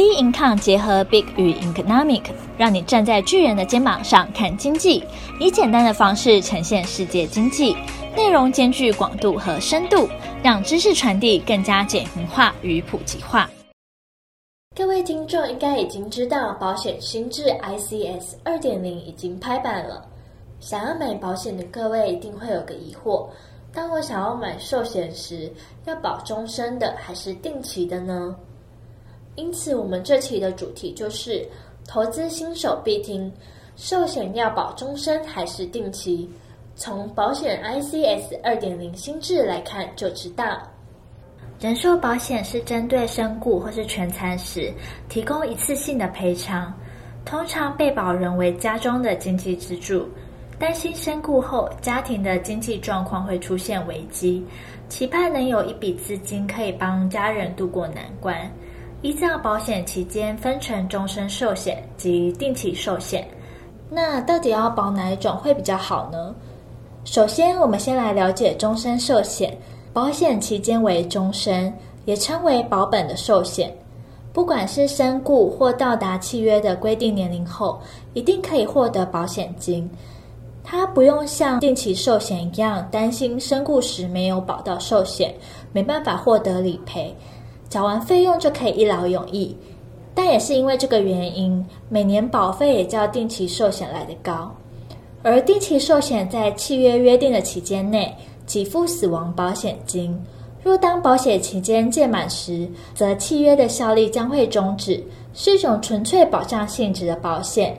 B Income 结合 Big 与 Economic，让你站在巨人的肩膀上看经济，以简单的方式呈现世界经济，内容兼具广度和深度，让知识传递更加简明化与普及化。各位听众应该已经知道，保险新制 ICS 二点零已经拍板了。想要买保险的各位一定会有个疑惑：当我想要买寿险时，要保终身的还是定期的呢？因此，我们这期的主题就是投资新手必听：寿险要保终身还是定期？从保险 ICS 二点零新制来看就知道。人寿保险是针对身故或是全残时提供一次性的赔偿，通常被保人为家中的经济支柱。担心身故后家庭的经济状况会出现危机，期盼能有一笔资金可以帮家人渡过难关。依照保险期间分成终身寿险及定期寿险，那到底要保哪一种会比较好呢？首先，我们先来了解终身寿险。保险期间为终身，也称为保本的寿险。不管是身故或到达契约的规定年龄后，一定可以获得保险金。它不用像定期寿险一样担心身故时没有保到寿险，没办法获得理赔。缴完费用就可以一劳永逸，但也是因为这个原因，每年保费也较定期寿险来得高。而定期寿险在契约约定的期间内，给付死亡保险金。若当保险期间届满时，则契约的效力将会终止，是一种纯粹保障性质的保险。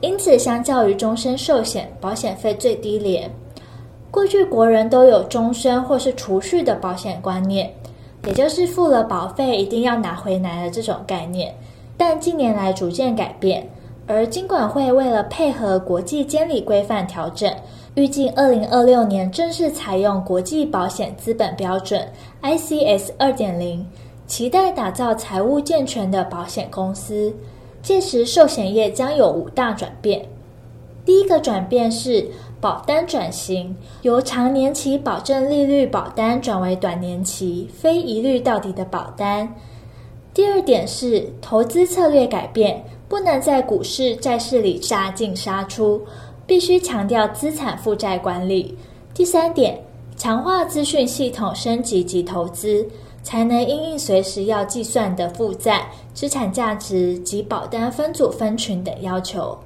因此，相较于终身寿险，保险费最低廉。过去国人都有终身或是储蓄的保险观念。也就是付了保费一定要拿回来的这种概念，但近年来逐渐改变，而金管会为了配合国际监理规范调整，预计二零二六年正式采用国际保险资本标准 ICS 二点零，期待打造财务健全的保险公司。届时寿险业将有五大转变，第一个转变是。保单转型，由长年期保证利率保单转为短年期非一律到底的保单。第二点是投资策略改变，不能在股市、债市里杀进杀出，必须强调资产负债管理。第三点，强化资讯系统升级及投资，才能因应随时要计算的负债、资产价值及保单分组分群等要求。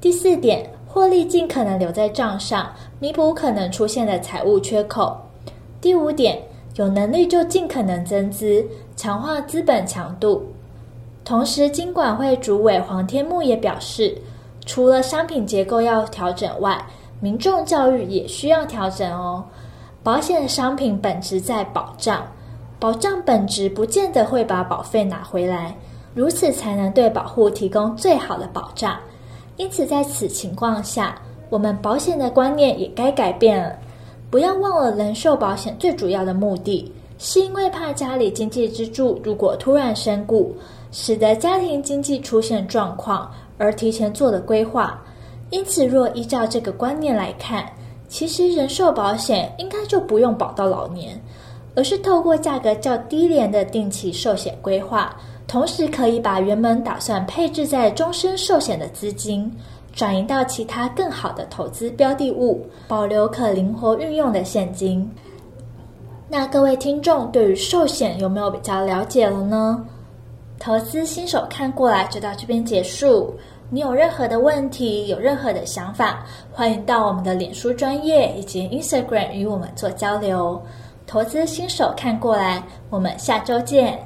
第四点。获利尽可能留在账上，弥补可能出现的财务缺口。第五点，有能力就尽可能增资，强化资本强度。同时，金管会主委黄天牧也表示，除了商品结构要调整外，民众教育也需要调整哦。保险商品本质在保障，保障本质不见得会把保费拿回来，如此才能对保护提供最好的保障。因此，在此情况下，我们保险的观念也该改变了。不要忘了，人寿保险最主要的目的，是因为怕家里经济支柱如果突然身故，使得家庭经济出现状况，而提前做了规划。因此，若依照这个观念来看，其实人寿保险应该就不用保到老年，而是透过价格较低廉的定期寿险规划。同时，可以把原本打算配置在终身寿险的资金，转移到其他更好的投资标的物，保留可灵活运用的现金。那各位听众对于寿险有没有比较了解了呢？投资新手看过来就到这边结束。你有任何的问题，有任何的想法，欢迎到我们的脸书专业以及 Instagram 与我们做交流。投资新手看过来，我们下周见。